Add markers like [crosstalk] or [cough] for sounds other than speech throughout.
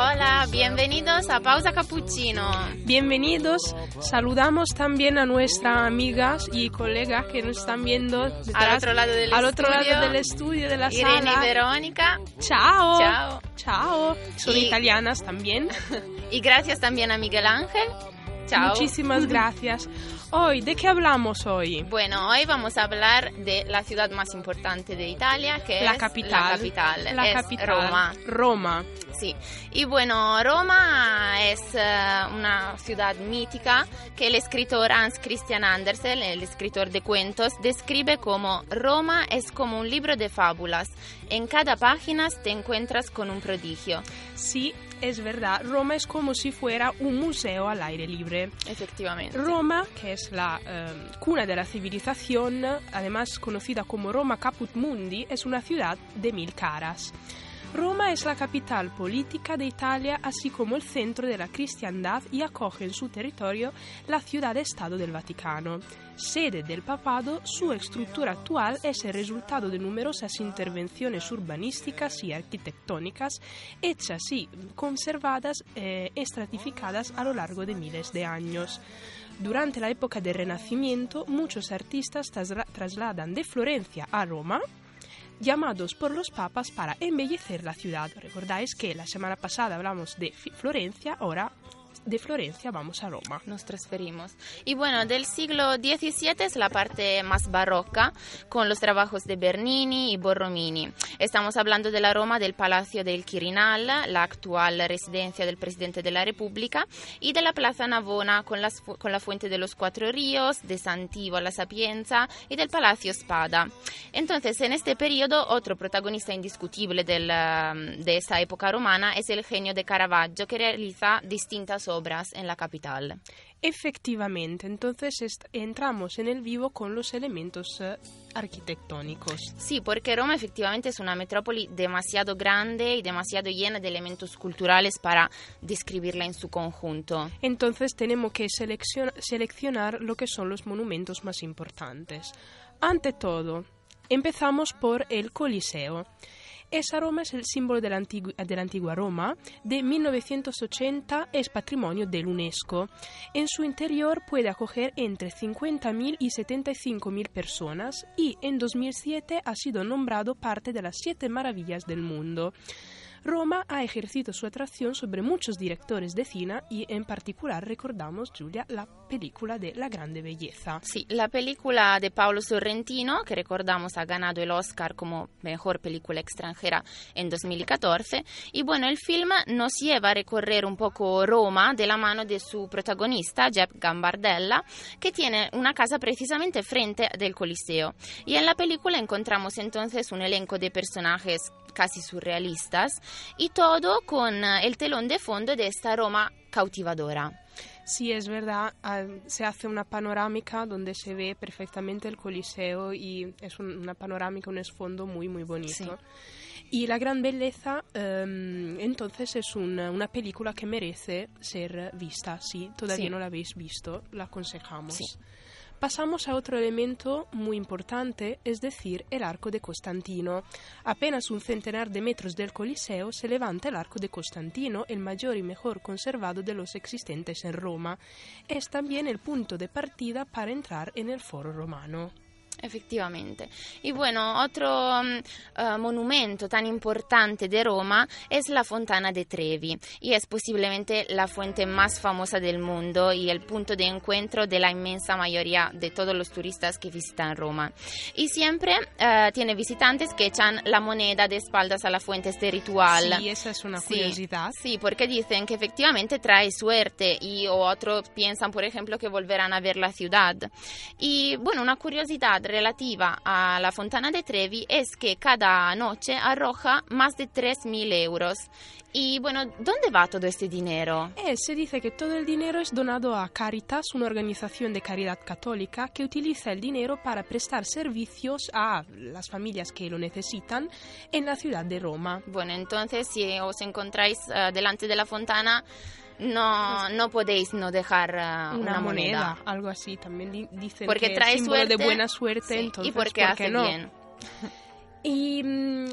Hola, bienvenidos a Pausa Cappuccino. Bienvenidos. Saludamos también a nuestras amigas y colegas que nos están viendo detrás, Al otro lado del al otro estudio. lado del estudio de la Irene sala. y Verónica. Ciao. Ciao. Ciao. Son Y- italianas también. [laughs] Y gracias también a Miguel Ángel. Chao. Muchísimas [laughs] gracias. Hoy, ¿de qué hablamos hoy? Bueno, hoy vamos a hablar de la ciudad más importante de Italia, que La es capital. la capital, La es capital. Roma. Roma. Sí, y bueno, Roma es eh, una ciudad mítica que el escritor Hans Christian Andersen, el escritor de cuentos, describe como Roma es como un libro de fábulas. En cada página te encuentras con un prodigio. Sí, es verdad. Roma es como si fuera un museo al aire libre. Efectivamente. Roma, que es la eh, cuna de la civilización, además conocida como Roma Caput Mundi, es una ciudad de mil caras. Roma es la capital política de Italia, así como el centro de la cristiandad y acoge en su territorio la ciudad-estado del Vaticano. Sede del papado, su estructura actual es el resultado de numerosas intervenciones urbanísticas y arquitectónicas hechas y conservadas e estratificadas a lo largo de miles de años. Durante la época del Renacimiento, muchos artistas trasla- trasladan de Florencia a Roma, llamados por los papas para embellecer la ciudad. Recordáis que la semana pasada hablamos de Florencia, ahora de Florencia vamos a Roma. Nos transferimos. Y bueno, del siglo XVII es la parte más barroca, con los trabajos de Bernini y Borromini. Estamos hablando de la Roma del Palacio del Quirinal, la actual residencia del presidente de la República, y de la Plaza Navona con, las con la Fuente de los Cuatro Ríos, de Santivo la Sapienza y del Palacio Spada. Entonces, en este periodo, otro protagonista indiscutible del, de esta época romana es el genio de Caravaggio, que realiza distintas obras en la capital. Efectivamente, entonces entramos en el vivo con los elementos eh, arquitectónicos. Sí, porque Roma efectivamente es una metrópoli demasiado grande y demasiado llena de elementos culturales para describirla en su conjunto. Entonces tenemos que seleccion- seleccionar lo que son los monumentos más importantes. Ante todo, empezamos por el Coliseo. Esa Roma es el símbolo de la, antigua, Roma. De 1980 es patrimonio de la UNESCO. En su interior puede acoger entre 50.000 y 75.000 personas y en 2007 ha sido nombrado parte de las siete maravillas del mundo. Roma ha ejercido su atracción sobre muchos directores de cine y en particular recordamos, Giulia, la película de La Grande Belleza. Sí, la película de Paolo Sorrentino, que recordamos ha ganado el Oscar como mejor película extranjera en 2014. Y bueno, el film nos lleva a recorrer un poco Roma de la mano de su protagonista, Jeff Gambardella, que tiene una casa precisamente frente del Coliseo. Y en la película encontramos entonces un elenco de personajes casi surrealistas y todo con eh, el telón de fondo de esta Roma cautivadora. Sí, es verdad, ah, se hace una panorámica donde se ve perfectamente el Coliseo y es un- una panorámica, un esfondo muy, muy bonito. Sí. Y La Gran Belleza, ehm, entonces, es una, una película que merece ser vista. Sí, todavía Sí. no la habéis visto, la aconsejamos. Pasamos a otro elemento muy importante, es decir, el arco de Constantino. Apenas un centenar de metros del Coliseo se levanta el arco de Constantino, el mayor y mejor conservado de los existentes en Roma. Es también el punto de partida para entrar en el foro romano. Efectivamente. Y bueno, otro um, uh, monumento tan importante de Roma es la Fontana de Trevi y es posiblemente la fuente más famosa del mundo y el punto de encuentro de la inmensa mayoría de todos los turistas que visitan Roma. Y siempre uh, tiene visitantes que echan la moneda de espaldas a la fuente este ritual. Sí, esa es una curiosidad. Sí, porque dicen que efectivamente trae suerte y otros piensan, por ejemplo, que volverán a ver la ciudad. Y bueno, una curiosidad relativa a la Fontana de Trevi es que cada noche arroja más de 3.000 euros. Y bueno, ¿dónde va todo este dinero? Eh, se dice que todo el dinero es donado a Caritas, una organización de caridad católica que utiliza el dinero para prestar servicios a las familias que lo necesitan en la ciudad de Roma. Bueno, entonces si os encontráis uh, delante de la fontana, no, no podéis no dejar uh, una, una moneda. moneda. algo así. También di- dicen Porque que trae es símbolo suerte. de buena suerte, Sí, entonces y porque ¿por hace qué no? bien. [laughs] Y mm,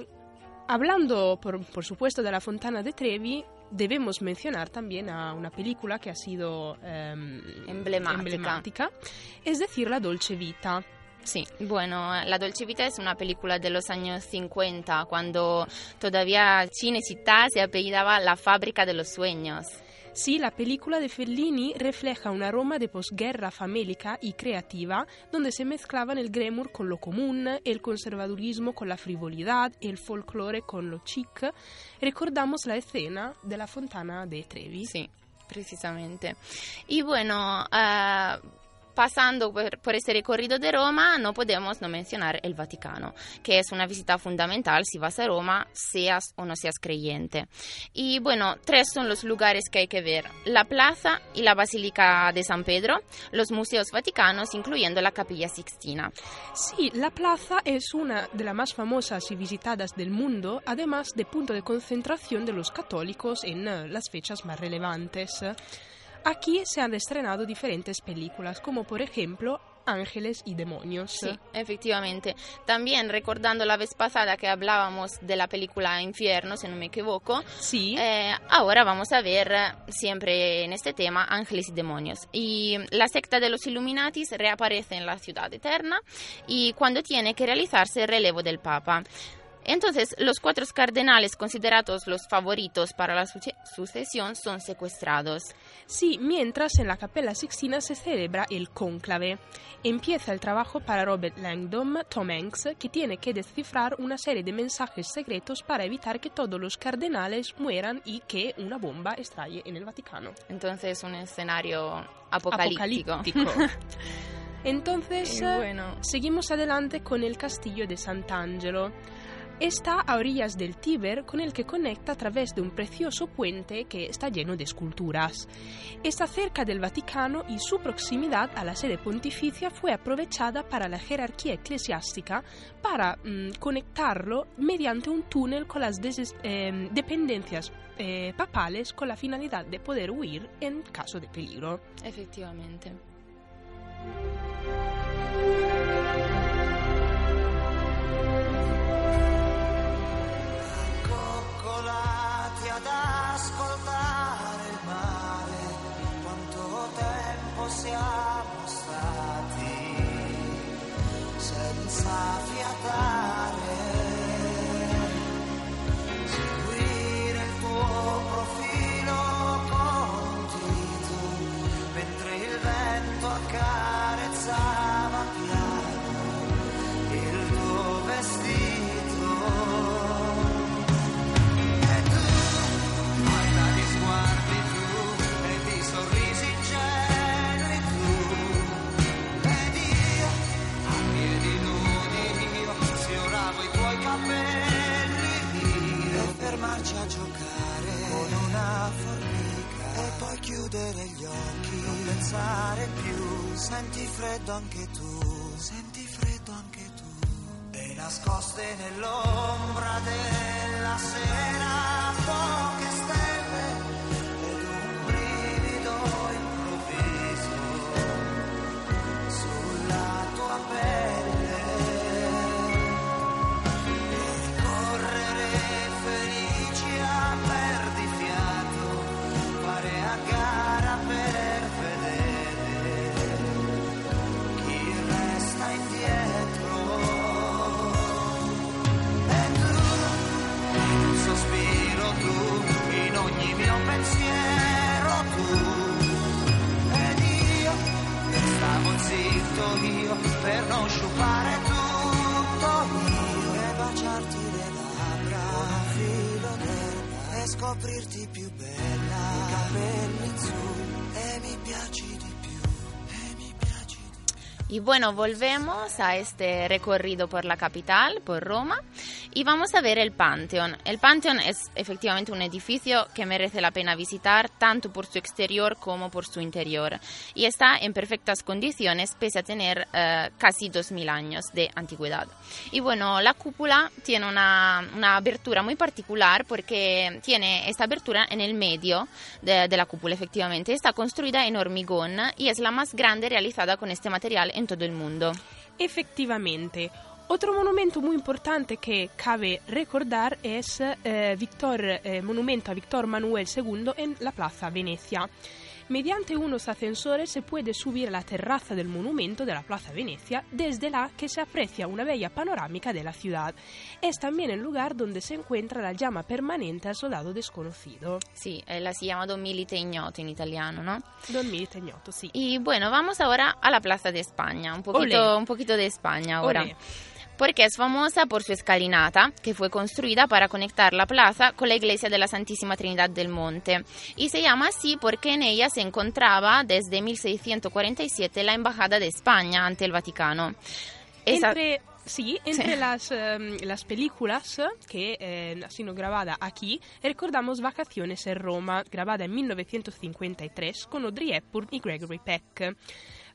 hablando, por, por supuesto, de la Fontana de Trevi, debemos mencionar también a una película que ha sido em, Emblemática. emblemática, es decir, La Dolce Vita. Sí, bueno, La Dolce Vita es una película de los años 50, cuando todavía Cinecittà se apellidaba La Fábrica de los Sueños. Sí, la película de Fellini refleja una Roma de posguerra famélica y creativa, donde se mezclaban el glamour con lo común, el conservadurismo con la frivolidad, el folclore con lo chic. Recordamos la escena de la fontana de Trevi. Sí, precisamente. Y bueno, ah, pasando por, por este recorrido de Roma, no podemos no mencionar el Vaticano, que es una visita fundamental si vas a Roma, seas o no seas creyente. Y bueno, tres son los lugares que hay que ver: la plaza y la Basílica de San Pedro, los museos vaticanos, incluyendo la Capilla Sixtina. Sí, la plaza es una de las más famosas y visitadas del mundo, además de punto de concentración de los católicos en eh, las fechas más relevantes. Aquí se han estrenado diferentes películas, como por ejemplo Ángeles y Demonios. Sí, efectivamente. También recordando la vez pasada que hablábamos de la película Infierno, si no me equivoco, Sí, Eh, ahora vamos a ver eh, siempre en este tema ángeles y demonios. Y la secta de los Illuminatis reaparece en la ciudad eterna y cuando tiene que realizarse el relevo del Papa. Entonces, los cuatro cardenales considerados los favoritos para la suce- sucesión son secuestrados. sí, mientras en la Capella Sixtina se celebra el cónclave. Empieza el trabajo para Robert Langdon, Tom Hanks, que tiene que descifrar una serie de mensajes secretos para evitar que todos los cardenales mueran y que una bomba estalle en el Vaticano. Entonces, un escenario apocalíptico. Apocalíptico. [laughs] Entonces, Y bueno. seguimos adelante con el castillo de Sant'Angelo. Está a orillas del Tíber con el que conecta a través de un precioso puente que está lleno de esculturas. Está cerca del Vaticano y su proximidad a la sede pontificia fue aprovechada para la jerarquía eclesiástica para mm, conectarlo mediante un túnel con las em, dependencias eh, papales con la finalidad de poder huir en caso de peligro. Efectivamente. Senti freddo anche tu, senti freddo anche tu. E nascoste nell'ombra della sera io per non sciupare tutto mio e baciarti le labbra filo d'erba e scoprirti più bella i capelli su e mi piaci di più E bueno, volvemos a este recorrido por la capital, por Roma. Y vamos a ver el Pantheon. El Pantheon es efectivamente un edificio que merece la pena visitar tanto por su exterior como por su interior, y está en perfectas condiciones pese a tener eh, casi 2000 años de antigüedad. Y bueno, la cúpula tiene una, una abertura muy particular porque tiene esta abertura en el medio de, de la cúpula, efectivamente. Está construida en hormigón y es la más grande realizada con este material en todo el mundo. Efectivamente. Otro monumento muy importante que cabe recordar es eh, Victor, eh, monumento a Víctor Manuel II en la Plaza Venecia. Mediante unos ascensores se puede subir a la terraza del monumento de la Plaza Venecia, desde la que se aprecia una bella panorámica de la ciudad. Es también el lugar donde se encuentra la llama permanente al soldado desconocido. Sí, eh, la si llama Don Milite Ignoto en italiano, ¿no? Don Milite Ignoto, sí. Y bueno, vamos ahora a la Plaza de España, un poquito, Olé. un poquito de España ahora. Olé. Porque es famosa por su escalinata, que fue construida para conectar la plaza con la iglesia de la Santísima Trinidad del Monte. Y se llama así porque en ella se encontraba desde 1647 la Embajada de España ante el Vaticano. Esa- Entre, sí, entre Sí. Las, em, las películas que eh, han sido grabadas aquí, recordamos Vacaciones en Roma, grabada en 1953 con Audrey Hepburn y Gregory Peck.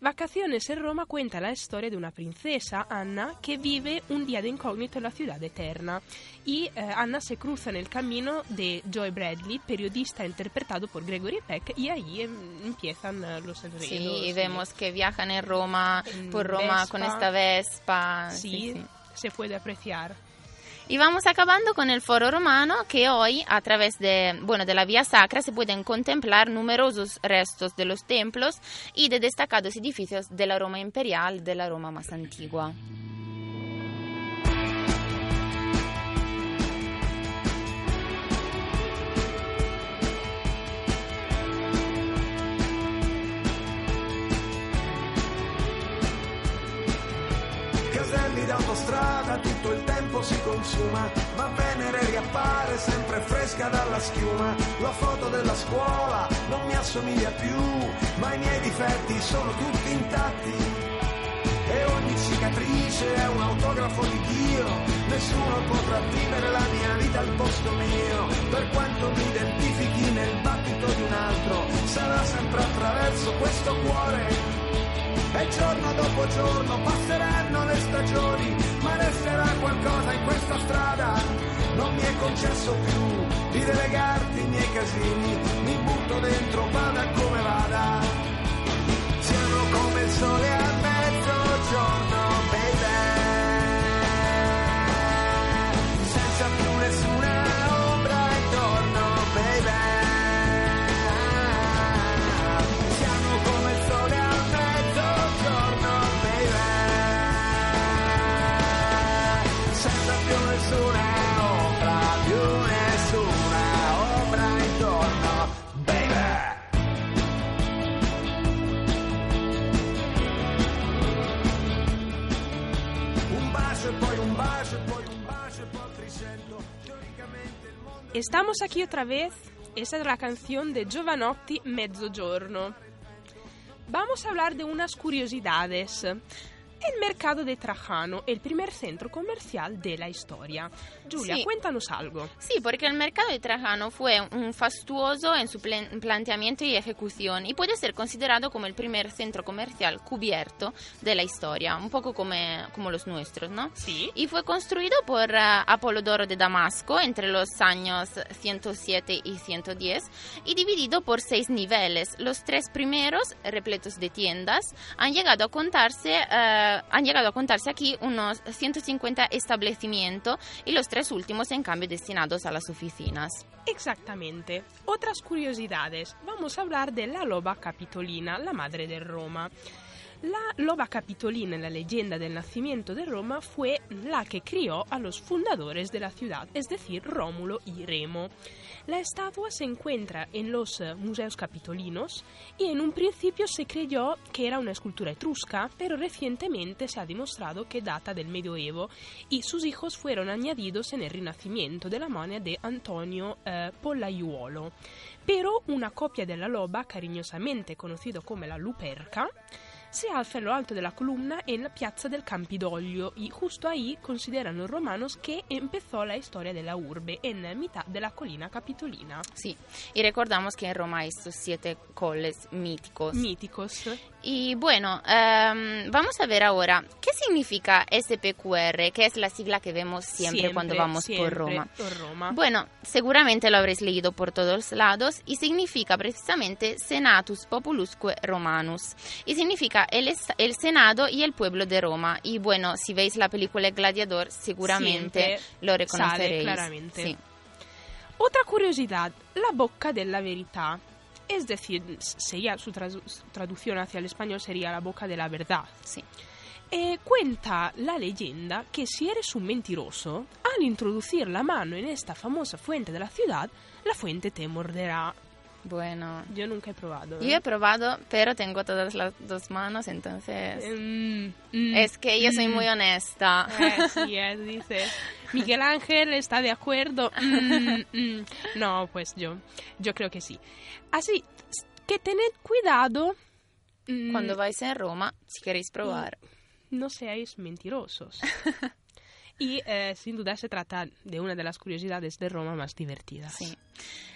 Vacaciones en Roma cuenta la historia de una princesa, Anna, que vive un día de incógnito en la ciudad eterna. Y eh, Anna se cruza en el camino de Joy Bradley, periodista interpretado por Gregory Peck, y ahí em, empiezan eh, los enredos. Sí, y vemos que viajan en Roma, por Roma con Vespa. esta Vespa. Sí, sí, sí. se puede apreciar. Y vamos acabando con el foro romano que hoy a través de, bueno, de la vía sacra se pueden contemplar numerosos restos de los templos y de destacados edificios de la Roma imperial, de la Roma más antigua. Caselli d'autostrada, tutto il tempo si consuma, ma Venere riappare sempre fresca dalla schiuma. La foto della scuola non mi assomiglia più, ma i miei difetti sono tutti intatti. E ogni cicatrice è un autografo di Dio, nessuno potrà vivere la mia vita al posto mio, per quanto mi identifichi nel battito di un altro, sarà sempre attraverso questo cuore e giorno dopo giorno passeranno le stagioni, ma resterà qualcosa in questa strada. Non mi è concesso più di delegarti i miei casini, mi butto dentro, vada come vada. Siamo come il sole Estamos aquí otra vez. Esa es la canción de Giovanotti Mezzogiorno. Vamos a hablar de unas curiosidades. El mercado de Trajano, el primer centro comercial de la historia. Julia, Sí. cuéntanos algo. Sí, porque el mercado de Trajano fue un fastuoso en su planteamiento y ejecución y puede ser considerado como el primer centro comercial cubierto de la historia, un poco como, como los nuestros, ¿no? Sí. Y fue construido por eh, Apolodoro de Damasco entre los años 107 y 110 y dividido por seis niveles. Los tres primeros, repletos de tiendas, han llegado a contarse, eh, han llegado a contarse aquí unos 150 establecimientos y los tres últimos, en cambio, destinados a las oficinas. Exactamente. Otras curiosidades. Vamos a hablar de la loba capitolina, la madre de Roma. La loba capitolina en la leyenda del nacimiento de Roma fue la que crió a los fundadores de la ciudad, es decir, Rómulo y Remo. La estatua se encuentra en los eh, museos capitolinos y en un principio se creyó que era una escultura etrusca, pero recientemente se ha demostrado que data del medioevo y sus hijos fueron añadidos en el Renacimiento de la mano de Antonio eh, Pollaiuolo. Pero una copia de la loba, cariñosamente conocido como la Luperca, se alza lo alto de la columna en la piazza del Campidoglio y justo ahí consideran los romanos que empezó la historia de la urbe en mitad de la colina capitolina. Sí, y recordamos que en Roma estos siete coles míticos. Míticos. Y bueno, em, vamos a ver ahora qué significa SPQR, que es la sigla que vemos siempre, cuando vamos siempre por Roma. por Roma. Bueno, seguramente lo habréis leído por todos lados y significa precisamente Senatus Populusque Romanus y significa el, el Senado y el pueblo de Roma. Y bueno, si veis la película Gladiador, seguramente Siempre lo sale reconoceréis. claramente. Sí. Otra curiosidad, la boca de la verità. Es decir, sería, su tradu- su traducción hacia el español sería la boca de la verdad. Sí. Eh, cuenta la leyenda que si eres un mentiroso, al introducir la mano en esta famosa fuente de la ciudad, la fuente te morderá. Bueno, Yo nunca he probado. yo ¿eh? he probado, pero tengo todas las dos manos, entonces... Mm, mm, Es que yo soy mm. muy honesta. Eh, sí, es, dice. Miguel Ángel está de acuerdo. Mm, mm. No, pues yo, yo creo que sí. Así que tened cuidado. mm, Cuando vais a Roma, si queréis probar. no seáis mentirosos. [laughs] y eh, sin duda se trata de una de las curiosidades de Roma más divertidas. Sí.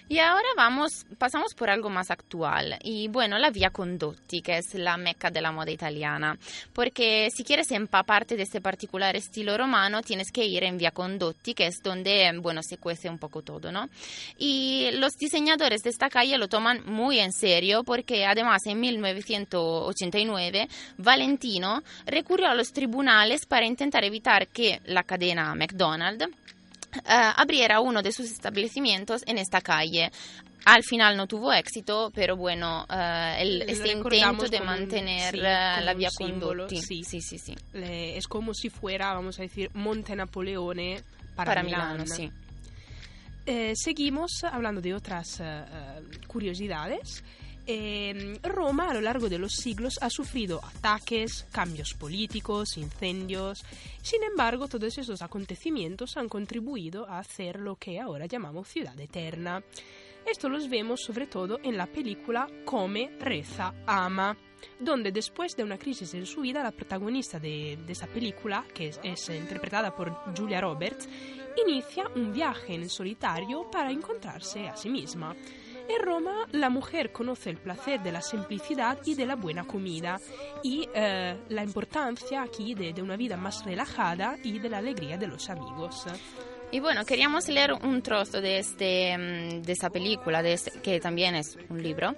Y ahora vamos, pasamos por algo más actual. Y bueno, la Via Condotti, que es la meca de la moda italiana. Porque si quieres empaparte de este particular estilo romano, tienes que ir en Via Condotti, que es donde, bueno, se cuece un poco todo, ¿no? Y los diseñadores de esta calle lo toman muy en serio porque además en 1989 Valentino recurrió a los tribunales para intentar evitar que la cadena McDonald's abriera uno de sus establecimientos en esta calle. Al final no tuvo éxito, pero bueno, eh, el, Lo este intento de un- mantener sí, eh, la vía Condotti. sí. sí, sí, sí. Le- es como si fuera, vamos a decir, Monte Napoleone para, Para Milán. Milano, sí. Eh, seguimos hablando de otras eh, eh, curiosidades. Eh, Roma a lo largo de los siglos ha sufrido ataques, cambios políticos, incendios. Sin embargo, todos esos acontecimientos han contribuido a hacer lo que ahora llamamos ciudad eterna. Esto los vemos sobre todo en la película Come, reza, ama, donde después de una crisis en su vida, la protagonista de, de esa película, que es, es interpretada por Julia Roberts, inicia un viaje en solitario para encontrarse a sí misma. En Roma la mujer conoce el placer de la simplicidad y de la buena comida y eh, la importancia aquí de, de una vida más relajada y de la alegría de los amigos. Y bueno, queríamos leer un trozo de, este, mm, de esa película, este- que también es un libro,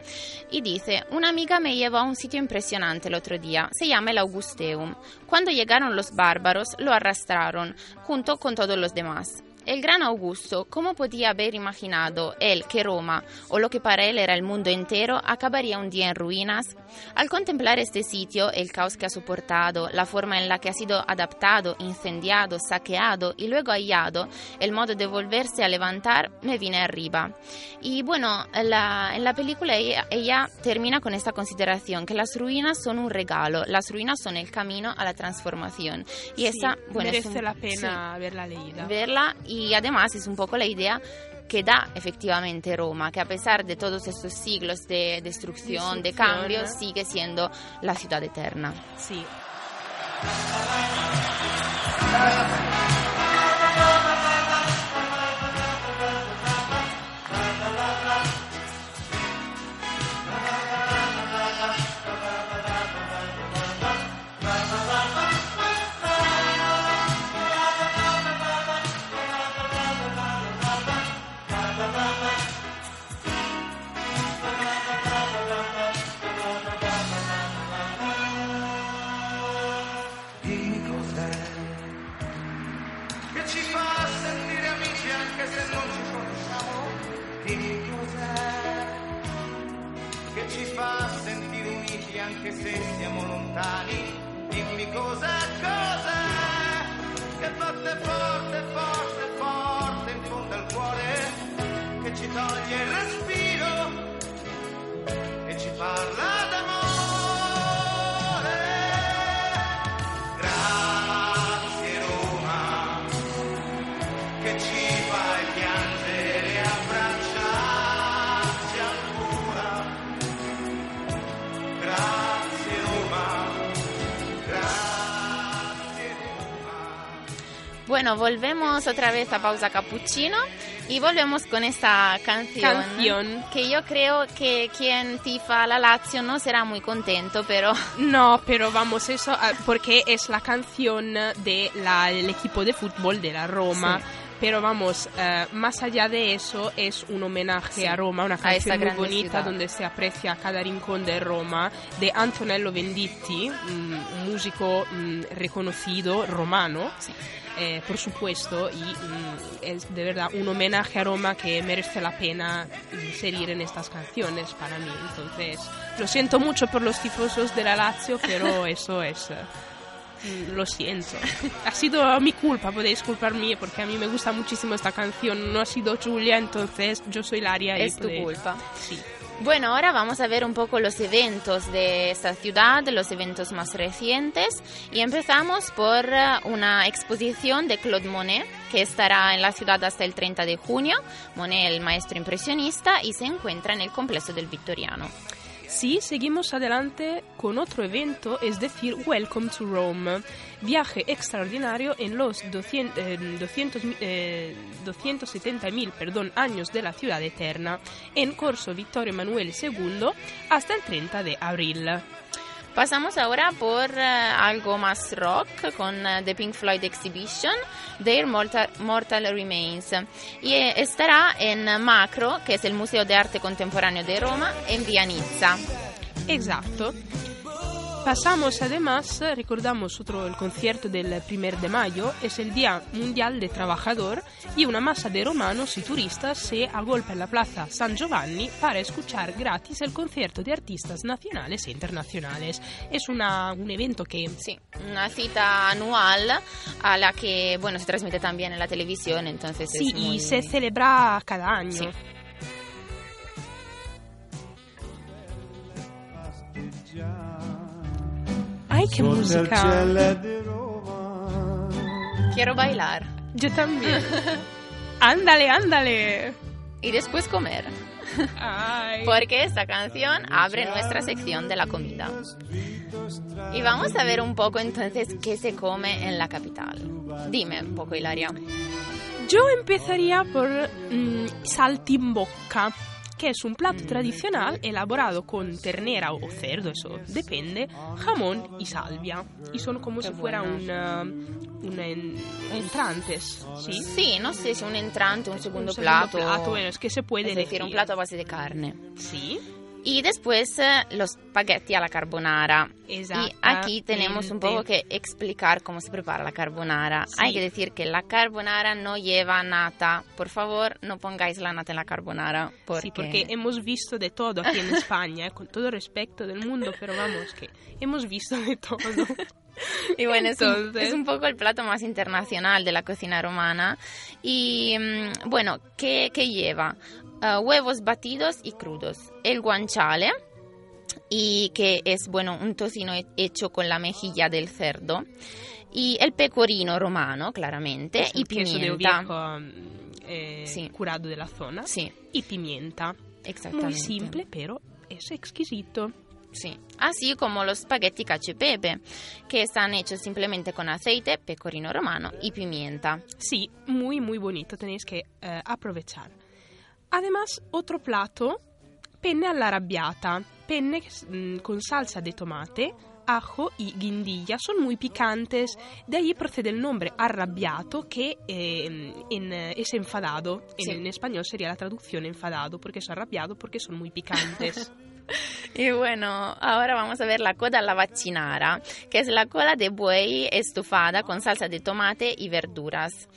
y dice, una amiga me llevó a un sitio impresionante el otro día, se llama el Augusteum. Cuando llegaron los bárbaros, lo arrastraron, junto con todos los demás. El gran Augusto, ¿cómo podía haber imaginado él que Roma, o lo que para él era el mundo entero, acabaría un día en ruinas? Al contemplar este sitio, el caos que ha soportado, la forma en la que ha sido adaptado, incendiado, saqueado y luego hallado, el modo de volverse a levantar, me vine arriba. Y bueno, la- en la película ella, ella termina con esta consideración, que las ruinas son un regalo, las ruinas son el camino a la transformación. Y esa, Sí, bueno, es merece un- la pena sí verla leída. verla y además es un poco la idea que da efectivamente Roma, que a pesar de todos estos siglos de destrucción, de cambios, sigue siendo la ciudad eterna. Sí. Bueno, volvemos otra vez a pausa cappuccino y volvemos con esta canción, Canción. que yo creo que quien tifa la Lazio no será muy contento, pero [laughs] No, pero vamos, eso ah, porque es la canción del equipo de fútbol de la Roma. Sí. Pero vamos, eh, más allá de eso, es un homenaje Sí, a Roma, una canción muy bonita ciudad. donde se aprecia cada rincón de Roma, de Antonello Venditti, mm, un músico mm, reconocido romano. eh, por supuesto, y mm, es de verdad un homenaje a Roma que merece la pena inserir en estas canciones para mí. Entonces, lo siento mucho por los tifosos de la Lazio, pero [laughs] eso es. Lo siento. Ha sido mi culpa, podéis culparme porque a mí me gusta muchísimo esta canción. No ha sido Julia, entonces yo soy Laria. y es tu podéis- culpa. Sí. Bueno, ahora vamos a ver un poco los eventos de esta ciudad, los eventos más recientes. Y empezamos por eh, una exposición de Claude Monet, que estará en la ciudad hasta el 30 de junio. Monet, el maestro impresionista, y se encuentra en el complejo del Victoriano. Sí, seguimos adelante con otro evento, es decir, Welcome to Rome, viaje extraordinario en los 200, eh, 200, eh, 270.000 perdón, años de la ciudad eterna, en Corso Vittorio Emanuele II hasta el 30 de abril. Pasamos ahora por eh, algo más rock con eh, The Pink Floyd Exhibition, Their Mortal, Mortal Remains. Y eh, estará en Macro, que es el Museo de Arte Contemporáneo de Roma, en Via Nizza. Exacto. Pasamos además, recordamos otro el concierto del 1 de mayo, es el Día Mundial del Trabajador y una masa de romanos y turistas se agolpa en la Plaza San Giovanni para escuchar gratis el concierto de artistas nacionales e internacionales. Es una- un evento que Sí, una cita anual a la que, bueno, se transmite también en la televisión, entonces sí, es muy... y se celebra cada año. Sí. ¡Ay, qué música! Quiero bailar Yo también. [laughs] ándale, ándale. y después comer, Ay. porque esta canción abre nuestra sección de la comida. Y vamos a ver un poco entonces qué se come en la capital. Dime un poco, Hilaria. Yo empezaría por mm, saltimbocca, que es un plato tradicional elaborado con ternera o cerdo, eso depende, jamón y salvia. Y son como Qué si fuera bueno. un, uh, un en- entrantes, ¿sí? Sí, no sé si un entrante, un segundo, Un segundo plato. bueno, es que se puede es decir, un elegir. plato a base de carne. Sí, Y después eh, los spaghetti a la carbonara. Y aquí tenemos un poco que explicar cómo se prepara la carbonara. Sí. Hay que decir que la carbonara no lleva nata. Por favor, no pongáis la nata en la carbonara. Porque... Sí, porque hemos visto de todo aquí en [laughs] España, eh, con todo el respeto del mundo, pero vamos, que hemos visto de todo. Y bueno, es un, es un poco el plato más internacional de la cocina romana. Y mm, bueno, ¿qué, qué lleva? Ah, huevos batidos y crudos. El guanciale, y que es bueno un tocino he- hecho con la mejilla del cerdo. Y el pecorino romano, claramente. Es y de pimienta. mm, eh, Sí. curado de la zona. Sí, Y pimienta. exactamente. Muy simple, pero es exquisito. Sí, así como los spaghetti cacio e pepe, que están hechos simplemente con aceite, pecorino romano y pimienta. Sí, muy, muy bonito. Tenéis que eh, aprovechar. Además, otro plato, penne all'arrabbiata. Penne mm, con salsa de tomate, ajo y guindilla. Son muy picantes. De ahí procede el nombre arrabbiato, que eh, en, es enfadado. En español sería la traducción enfadado, porque es arrabbiado, porque son muy picantes. [laughs] Y bueno, ahora vamos a ver la coda alla vaccinara, que es la cola de buey estufada con salsa de tomate y verduras.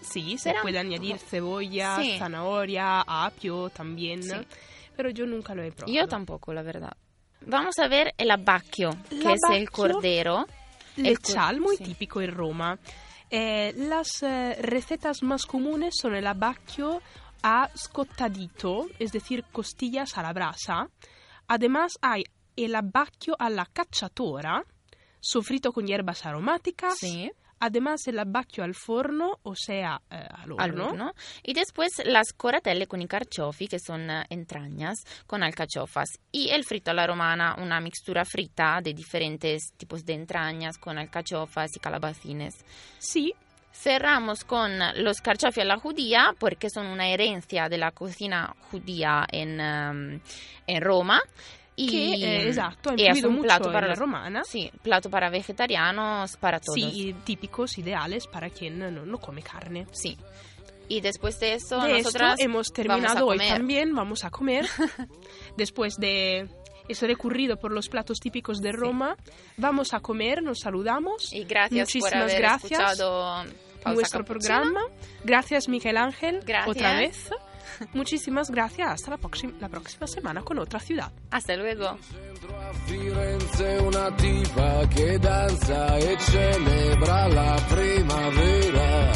Sí, se Será puede añadir cebolla, Sí. zanahoria, apio también. Sí. Pero yo nunca lo he probado. Yo tampoco, la verdad. Vamos a ver el abbacchio, que es el cordero. El El chal, muy sí. típico en Roma. Eh, las eh, recetas más comunes son el abbacchio a scottadito, es decir, costillas a la brasa. Además hay el abbacchio alla cacciatora, sofrito con hierbas aromáticas. Sí. Además el abbacchio al forno, o sea, eh, al horno. al horno. Y después las coratelle con i carciofi, que son eh, entrañas con alcachofas. Y el frito a la romana, una mixtura frita de diferentes tipos de entrañas con alcachofas y calabacines. Sí, Cerramos con los carciofi a la judía, porque son una herencia de la cocina judía en, em, en Roma. Y, que eh, esatto, ha es influido un mucho plato en para la los- romana. Sí, plato para vegetarianos, para todos. Sí, típicos, ideales para quien no, no come carne. Sí. Y después de eso, de nosotras esto hemos terminado hoy también, vamos a comer. [laughs] Después de eso recorrido por los platos típicos de Roma, vamos a comer, nos saludamos. Y gracias por Muchísimas haber gracias. escuchado Pausa nuestro Cappuccino. programa. Gracias Miguel Ángel, Gracias. otra vez. [laughs] Muchísimas gracias. Hasta la, próxima- la próxima semana con otra ciudad. Hasta luego. A Firenze una tipa che danza e celebra la primavera.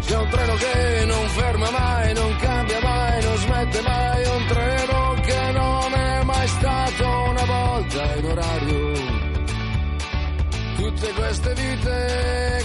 C'è un treno che non ferma mai, non cambia mai, non smette mai, un treno che non è mai stato una volta in orario. Tutte queste vite